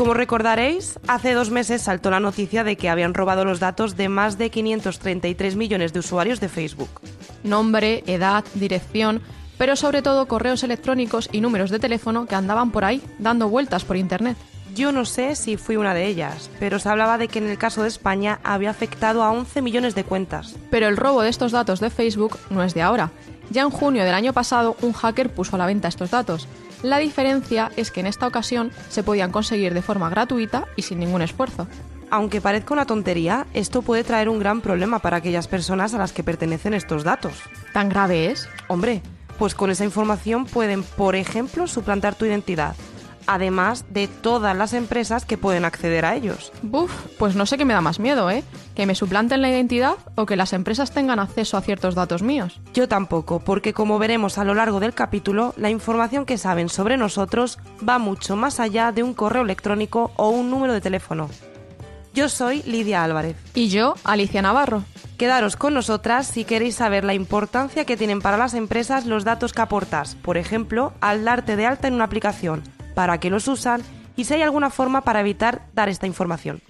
Como recordaréis, hace dos meses saltó la noticia de que habían robado los datos de más de 533 millones de usuarios de Facebook. Nombre, edad, dirección, pero sobre todo correos electrónicos y números de teléfono que andaban por ahí dando vueltas por Internet. Yo no sé si fui una de ellas, pero se hablaba de que en el caso de España había afectado a 11 millones de cuentas. Pero el robo de estos datos de Facebook no es de ahora. Ya en junio del año pasado un hacker puso a la venta estos datos. La diferencia es que en esta ocasión se podían conseguir de forma gratuita y sin ningún esfuerzo. Aunque parezca una tontería, esto puede traer un gran problema para aquellas personas a las que pertenecen estos datos. ¿Tan grave es? Hombre, pues con esa información pueden, por ejemplo, suplantar tu identidad, además de todas las empresas que pueden acceder a ellos. Buf, pues no sé qué me da más miedo, ¿eh? ¿Que me suplanten la identidad o que las empresas tengan acceso a ciertos datos míos? Yo tampoco, porque como veremos a lo largo del capítulo, la información que saben sobre nosotros va mucho más allá de un correo electrónico o un número de teléfono. Yo soy Lidia Álvarez. Y yo, Alicia Navarro. Quedaros con nosotras si queréis saber la importancia que tienen para las empresas los datos que aportas, por ejemplo, al darte de alta en una aplicación, para qué los usan y si hay alguna forma para evitar dar esta información.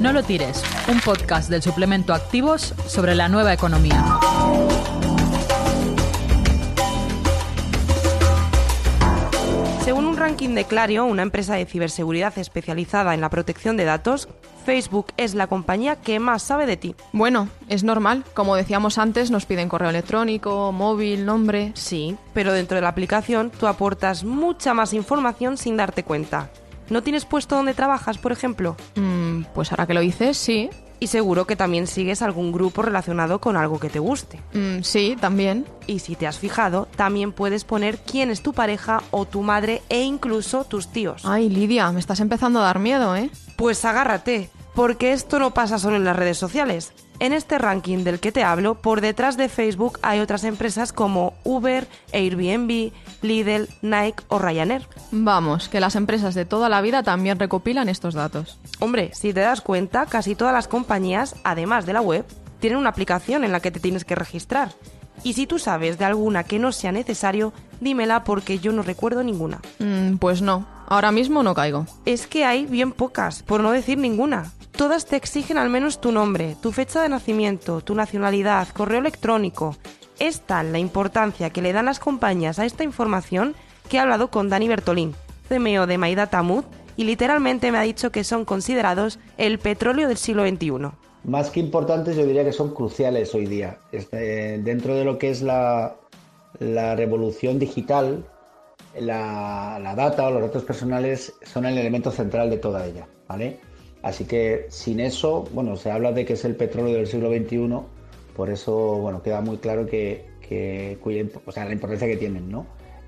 No lo tires, un podcast del suplemento Activos sobre la nueva economía. Según un ranking de Clario, una empresa de ciberseguridad especializada en la protección de datos, Facebook es la compañía que más sabe de ti. Bueno, es normal. Como decíamos antes, nos piden correo electrónico, móvil, nombre. Sí, pero dentro de la aplicación tú aportas mucha más información sin darte cuenta. ¿No tienes puesto dónde trabajas, por ejemplo? Mm, pues ahora que lo dices, sí. Y seguro que también sigues algún grupo relacionado con algo que te guste. Mm, sí, también. Y si te has fijado, también puedes poner quién es tu pareja o tu madre e incluso tus tíos. Ay, Lidia, me estás empezando a dar miedo, ¿eh? Pues agárrate, porque esto no pasa solo en las redes sociales. En este ranking del que te hablo, por detrás de Facebook hay otras empresas como Uber, Airbnb, Lidl, Nike o Ryanair. Vamos, que las empresas de toda la vida también recopilan estos datos. Hombre, si te das cuenta, casi todas las compañías, además de la web, tienen una aplicación en la que te tienes que registrar. Y si tú sabes de alguna que no sea necesario, dímela porque yo no recuerdo ninguna. Mm, pues no, ahora mismo no caigo. Es que hay bien pocas, por no decir ninguna. Todas te exigen al menos tu nombre, tu fecha de nacimiento, tu nacionalidad, correo electrónico. Es tal la importancia que le dan las compañías a esta información que he hablado con Dani Bertolín, CMO de MyDataMood, y literalmente me ha dicho que son considerados el petróleo del siglo XXI. Más que importantes, yo diría que son cruciales hoy día. Este, dentro de lo que es la, la revolución digital, la, la, data o los datos personales son el elemento central de toda ella, ¿vale? Así que sin eso, bueno, se habla de que es el petróleo del siglo XXI, por eso, bueno, queda muy claro que, que o sea, la importancia que tienen, ¿no?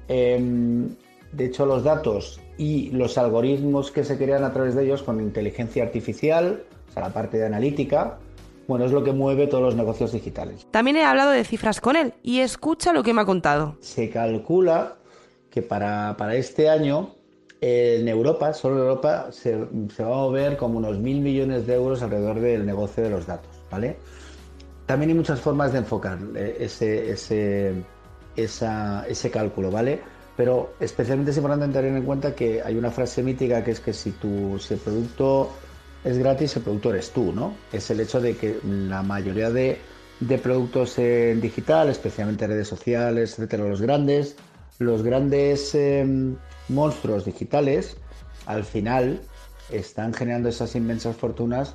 Eh, de hecho, los datos y los algoritmos que se crean a través de ellos con inteligencia artificial, o sea, la parte de analítica, bueno, es lo que mueve todos los negocios digitales. También he hablado de cifras con él y escucha lo que me ha contado. Se calcula que para, para este año en Europa, solo en Europa, se, va a mover como unos mil millones de euros alrededor del negocio de los datos, ¿vale? También hay muchas formas de enfocar ese, ese, esa, ese cálculo, ¿vale? Pero especialmente es importante tener en cuenta que hay una frase mítica que es que si, tu, si el producto es gratis, el producto eres tú, ¿no? Es el hecho de que la mayoría de, de productos en digital, especialmente redes sociales, etcétera, los grandes, los grandes eh, monstruos digitales, al final están generando esas inmensas fortunas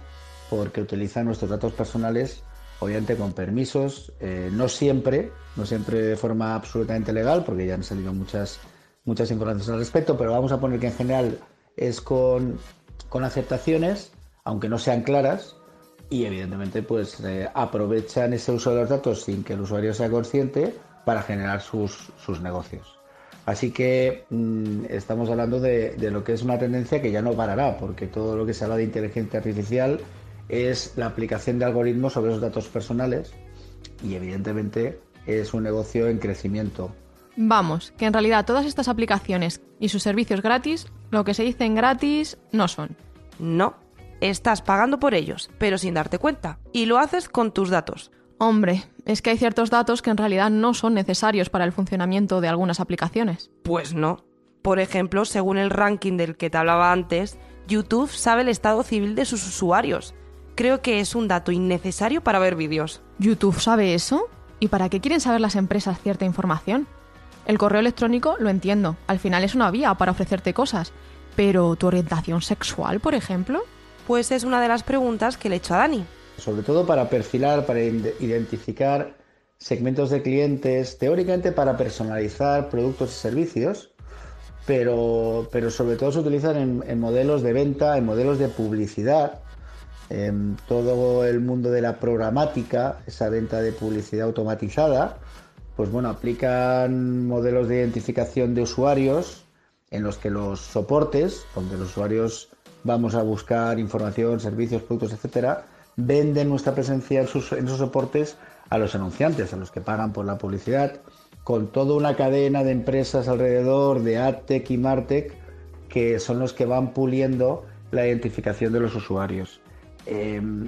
porque utilizan nuestros datos personales, obviamente con permisos, eh, no siempre, no siempre de forma absolutamente legal, porque ya han salido muchas, muchas informaciones al respecto, pero vamos a poner que en general es con, con aceptaciones, aunque no sean claras, y evidentemente pues eh, aprovechan ese uso de los datos sin que el usuario sea consciente para generar sus, sus negocios. Así que mmm, estamos hablando de, de, lo que es una tendencia que ya no parará, porque todo lo que se habla de inteligencia artificial es la aplicación de algoritmos sobre esos datos personales y evidentemente es un negocio en crecimiento. Vamos, que en realidad todas estas aplicaciones y sus servicios gratis, lo que se dicen gratis, no son. No, estás pagando por ellos, pero sin darte cuenta, y lo haces con tus datos. Hombre, es que hay ciertos datos que en realidad no son necesarios para el funcionamiento de algunas aplicaciones. Pues no. Por ejemplo, según el ranking del que te hablaba antes, YouTube sabe el estado civil de sus usuarios. Creo que es un dato innecesario para ver vídeos. ¿YouTube sabe eso? ¿Y para qué quieren saber las empresas cierta información? El correo electrónico lo entiendo, al final es una vía para ofrecerte cosas, pero ¿tu orientación sexual, por ejemplo? Pues es una de las preguntas que le he hecho a Dani. Sobre todo para perfilar, para identificar segmentos de clientes, teóricamente para personalizar productos y servicios, pero, pero sobre todo se utilizan en, en modelos de venta, en modelos de publicidad, en todo el mundo de la programática, esa venta de publicidad automatizada, pues bueno, aplican modelos de identificación de usuarios en los que los soportes, donde los usuarios vamos a buscar información, servicios, productos, etcétera, venden nuestra presencia en, sus, soportes a los anunciantes, a los que pagan por la publicidad, con toda una cadena de empresas alrededor de AdTech y MarTech que son los que van puliendo la identificación de los usuarios. Em,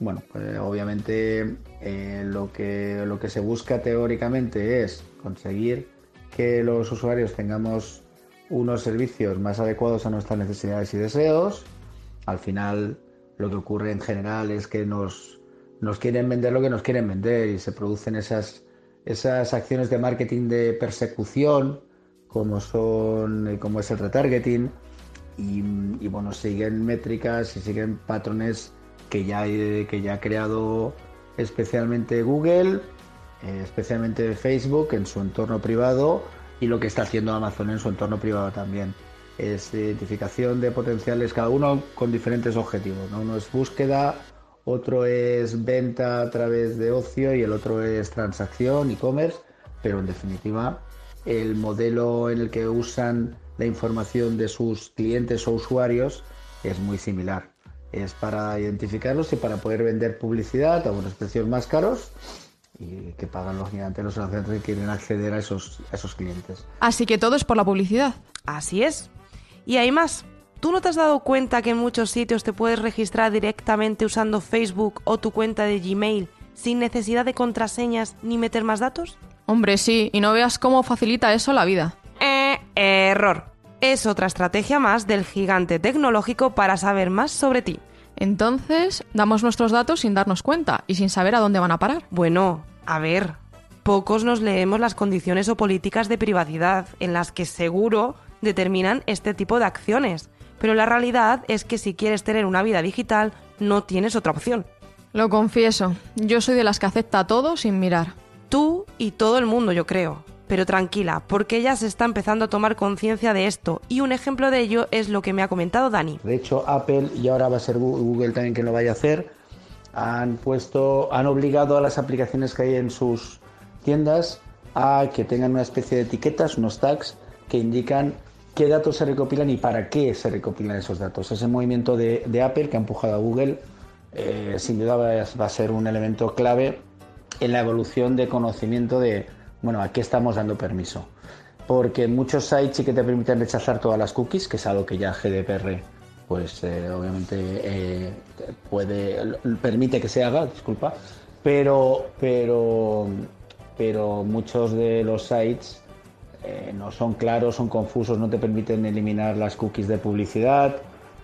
bueno, pues, obviamente eh, lo, que, lo que se busca teóricamente es conseguir que los usuarios tengamos unos servicios más adecuados a nuestras necesidades y deseos. Al final lo que ocurre en general es que nos, nos quieren vender lo que nos quieren vender y se producen esas, esas acciones de marketing de persecución como son como es el retargeting y, y bueno siguen métricas y siguen patrones que ya, que ya ha creado especialmente Google, eh, especialmente Facebook en su entorno privado y lo que está haciendo Amazon en su entorno privado también. Es identificación de potenciales, cada uno con diferentes objetivos. Uno es búsqueda, otro es venta a través de ocio y el otro es transacción, e-commerce, pero en definitiva el modelo en el que usan la información de sus clientes o usuarios es muy similar es para identificarlos y para poder vender publicidad a unos precios más caros y que pagan los gigantes los anunciantes que quieren acceder a esos, esos clientes. Así que todo es por la publicidad. Así es. Y hay más. ¿Tú no te has dado cuenta que en muchos sitios te puedes registrar directamente usando Facebook o tu cuenta de Gmail sin necesidad de contraseñas ni meter más datos? Hombre, sí, y no veas cómo facilita eso la vida. Eh, error es otra estrategia más del gigante tecnológico para saber más sobre ti. Entonces, damos nuestros datos sin darnos cuenta y sin saber a dónde van a parar. Bueno, a ver, pocos nos leemos las condiciones o políticas de privacidad en las que seguro determinan este tipo de acciones. Pero la realidad es que si quieres tener una vida digital, no tienes otra opción. Lo confieso, yo soy de las que acepta todo sin mirar. Tú y todo el mundo, yo creo. Pero tranquila, porque ya se está empezando a tomar conciencia de esto y un ejemplo de ello es lo que me ha comentado Dani. De hecho, Apple y ahora va a ser Google también quien lo vaya a hacer, han puesto, han obligado a las aplicaciones que hay en sus tiendas a que tengan una especie de etiquetas, unos tags que indican qué datos se recopilan y para qué se recopilan esos datos. Ese movimiento de, Apple que ha empujado a Google eh, sin duda va a ser un elemento clave en la evolución de conocimiento de, bueno, aquí estamos dando permiso. Porque muchos sites sí que te permiten rechazar todas las cookies, que es algo que ya GDPR, pues eh, obviamente eh, puede, permite que se haga, disculpa, pero, pero, pero muchos de los sites eh, no son claros, son confusos, no te permiten eliminar las cookies de publicidad.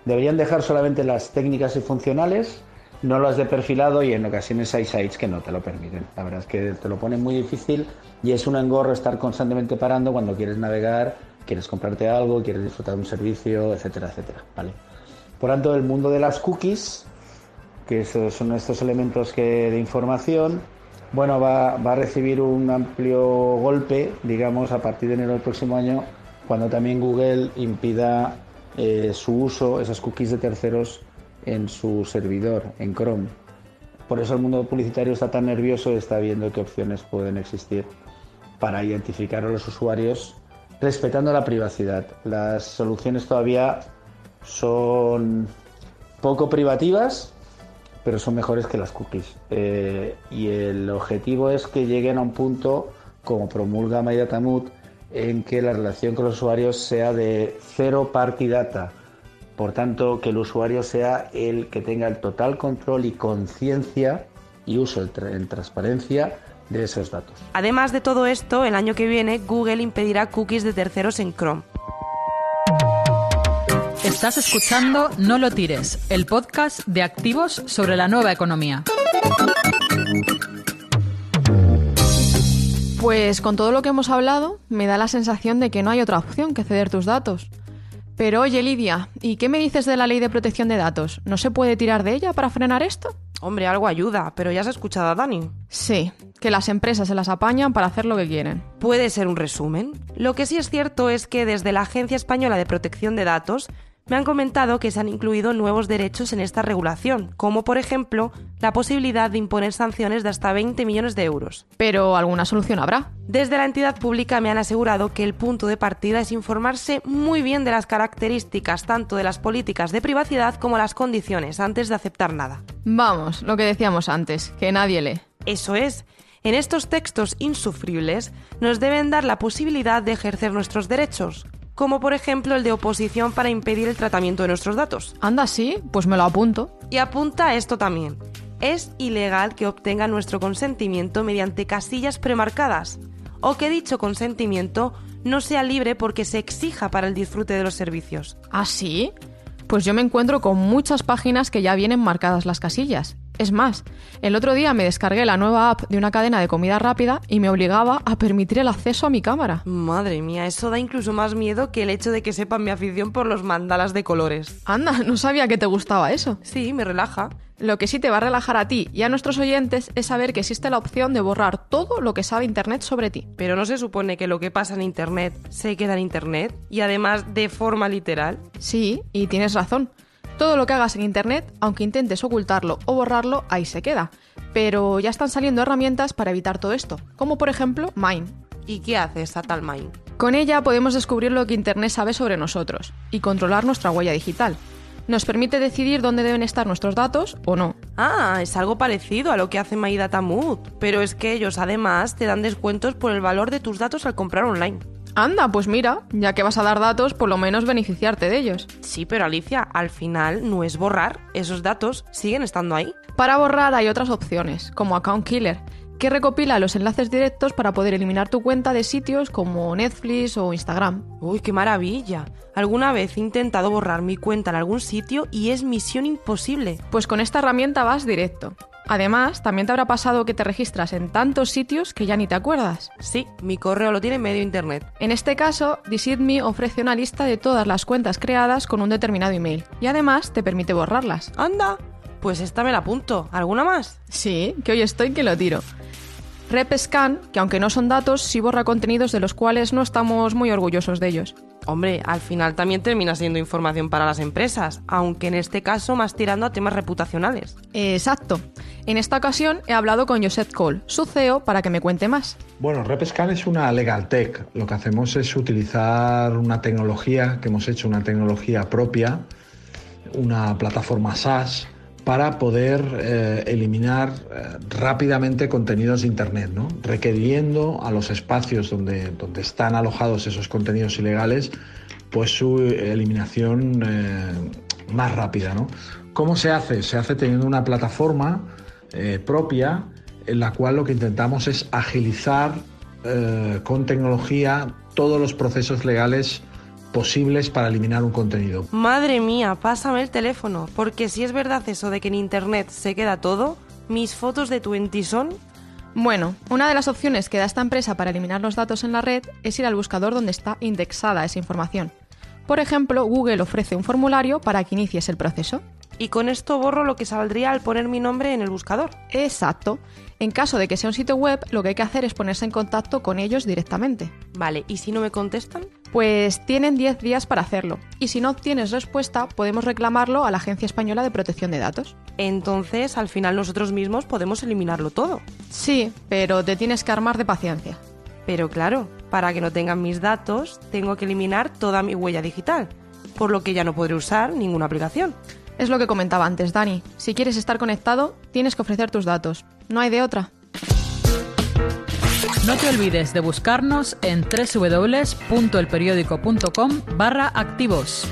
Deberían dejar solamente las técnicas y funcionales no lo has de perfilado y en ocasiones hay sites que no te lo permiten. La verdad es que te lo ponen muy difícil y es un engorro estar constantemente parando cuando quieres navegar, quieres comprarte algo, quieres disfrutar de un servicio, etcétera, etcétera. ¿vale? Por tanto, el mundo de las cookies, que son estos elementos que, de información, bueno, va, a recibir un amplio golpe, digamos, a partir de enero del próximo año, cuando también Google impida eh, su uso, esas cookies de terceros, en su servidor, en Chrome. Por eso el mundo publicitario está tan nervioso y está viendo qué opciones pueden existir para identificar a los usuarios respetando la privacidad. Las soluciones todavía son poco privativas, pero son mejores que las cookies. Eh, y el objetivo es que lleguen a un punto, como promulga Tamut, en que la relación con los usuarios sea de cero party data por tanto, que el usuario sea el que tenga el total control y conciencia y uso en transparencia de esos datos. Además de todo esto, el año que viene Google impedirá cookies de terceros en Chrome. Estás escuchando No lo tires, el podcast de activos sobre la nueva economía. Pues con todo lo que hemos hablado, me da la sensación de que no hay otra opción que ceder tus datos. Pero oye, Lidia, ¿y qué me dices de la ley de protección de datos? ¿No se puede tirar de ella para frenar esto? Hombre, algo ayuda, pero ya has escuchado a Dani. Sí, que las empresas se las apañan para hacer lo que quieren. Puede ser un resumen. Lo que sí es cierto es que desde la Agencia Española de Protección de Datos me han comentado que se han incluido nuevos derechos en esta regulación, como por ejemplo la posibilidad de imponer sanciones de hasta 20 millones de euros. Pero alguna solución habrá. Desde la entidad pública me han asegurado que el punto de partida es informarse muy bien de las características tanto de las políticas de privacidad como las condiciones antes de aceptar nada. Vamos, lo que decíamos antes, que nadie lee. Eso es. En estos textos insufribles nos deben dar la posibilidad de ejercer nuestros derechos, como por ejemplo el de oposición para impedir el tratamiento de nuestros datos. Anda, sí, pues me lo apunto. Y apunta esto también. Es ilegal que obtenga nuestro consentimiento mediante casillas premarcadas, o que dicho consentimiento no sea libre porque se exija para el disfrute de los servicios. ¿Ah, sí? Pues yo me encuentro con muchas páginas que ya vienen marcadas las casillas. Es más, el otro día me descargué la nueva app de una cadena de comida rápida y me obligaba a permitir el acceso a mi cámara. Madre mía, eso da incluso más miedo que el hecho de que sepan mi afición por los mandalas de colores. Anda, no sabía que te gustaba eso. Sí, me relaja. Lo que sí te va a relajar a ti y a nuestros oyentes es saber que existe la opción de borrar todo lo que sabe Internet sobre ti. Pero no se supone que lo que pasa en Internet se queda en Internet y además de forma literal. Sí, y tienes razón. Todo lo que hagas en Internet, aunque intentes ocultarlo o borrarlo, ahí se queda. Pero ya están saliendo herramientas para evitar todo esto, como por ejemplo Mine. ¿Y qué hace esa tal Mine? Con ella podemos descubrir lo que Internet sabe sobre nosotros y controlar nuestra huella digital. Nos permite decidir dónde deben estar nuestros datos o no. Ah, es algo parecido a lo que hace MyDataMood, pero es que ellos además te dan descuentos por el valor de tus datos al comprar online. Anda, pues mira, ya que vas a dar datos, por lo menos beneficiarte de ellos. Sí, pero Alicia, al final no es borrar, esos datos siguen estando ahí. Para borrar hay otras opciones, como Account Killer, que recopila los enlaces directos para poder eliminar tu cuenta de sitios como Netflix o Instagram. Uy, qué maravilla. Alguna vez he intentado borrar mi cuenta en algún sitio y es misión imposible. Pues con esta herramienta vas directo. Además, también te habrá pasado que te registras en tantos sitios que ya ni te acuerdas. Sí, mi correo lo tiene medio internet. En este caso, DecidMe ofrece una lista de todas las cuentas creadas con un determinado email y además te permite borrarlas. ¡Anda! Pues esta me la apunto. ¿Alguna más? Sí, que hoy estoy que lo tiro. RepScan, que aunque no son datos, sí borra contenidos de los cuales no estamos muy orgullosos de ellos. Hombre, al final también termina siendo información para las empresas, aunque en este caso más tirando a temas reputacionales. Exacto. En esta ocasión he hablado con Josep Cole, su CEO, para que me cuente más. Bueno, RepScan es una legal tech. Lo que hacemos es utilizar una tecnología que hemos hecho, una tecnología propia, una plataforma SaaS para poder eh, eliminar eh, rápidamente contenidos de Internet, ¿no? requiriendo a los espacios donde, donde están alojados esos contenidos ilegales pues su eliminación eh, más rápida. ¿no? ¿Cómo se hace? Se hace teniendo una plataforma propia en la cual lo que intentamos es agilizar con tecnología todos los procesos legales posibles para eliminar un contenido. Madre mía, pásame el teléfono, porque si es verdad eso de que en Internet se queda todo, mis fotos de Twenty son... Bueno, una de las opciones que da esta empresa para eliminar los datos en la red es ir al buscador donde está indexada esa información. Por ejemplo, Google ofrece un formulario para que inicies el proceso. Y con esto borro lo que saldría al poner mi nombre en el buscador. Exacto. En caso de que sea un sitio web, lo que hay que hacer es ponerse en contacto con ellos directamente. Vale, ¿y si no me contestan? Pues tienen 10 días para hacerlo. Y si no obtienes respuesta, podemos reclamarlo a la Agencia Española de Protección de Datos. Entonces, al final nosotros mismos podemos eliminarlo todo. Sí, pero te tienes que armar de paciencia. Pero claro, para que no tengan mis datos, tengo que eliminar toda mi huella digital, por lo que ya no podré usar ninguna aplicación. Es lo que comentaba antes, Dani. Si quieres estar conectado, tienes que ofrecer tus datos. No hay de otra. No te olvides de buscarnos en www.elperiódico.com barra activos.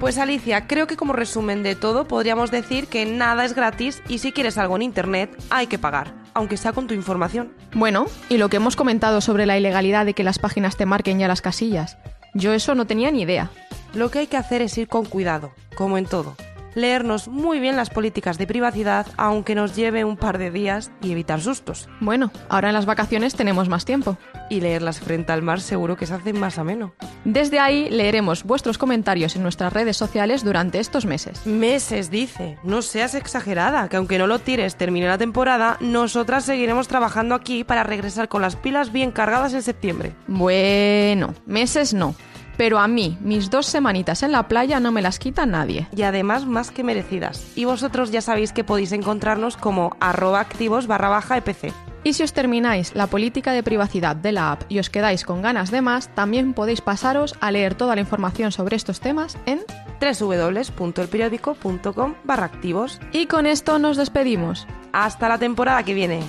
Pues Alicia, creo que como resumen de todo podríamos decir que nada es gratis y si quieres algo en Internet hay que pagar, aunque sea con tu información. Bueno, y lo que hemos comentado sobre la ilegalidad de que las páginas te marquen ya las casillas. Yo eso no tenía ni idea. Lo que hay que hacer es ir con cuidado, como en todo leernos muy bien las políticas de privacidad, aunque nos lleve un par de días y evitar sustos. Bueno, ahora en las vacaciones tenemos más tiempo. Y leerlas frente al mar seguro que se hace más ameno. Desde ahí leeremos vuestros comentarios en nuestras redes sociales durante estos meses. Meses, dice. No seas exagerada, que aunque no lo tires, termine la temporada, nosotras seguiremos trabajando aquí para regresar con las pilas bien cargadas en septiembre. Bueno, meses no pero a mí, mis dos semanitas en la playa no me las quita nadie. Y además más que merecidas. Y vosotros ya sabéis que podéis encontrarnos como arroba activos barra baja EPC. Y si os termináis la política de privacidad de la app y os quedáis con ganas de más, también podéis pasaros a leer toda la información sobre estos temas en www.elperiódico.com barra activos. Y con esto nos despedimos. Hasta la temporada que viene.